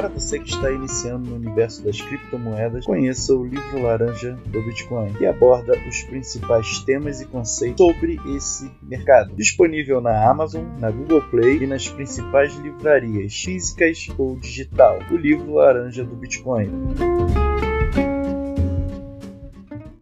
Para você que está iniciando no universo das criptomoedas, conheça o livro laranja do Bitcoin, que aborda os principais temas e conceitos sobre esse mercado. Disponível na Amazon, na Google Play e nas principais livrarias físicas ou digital. O livro laranja do Bitcoin.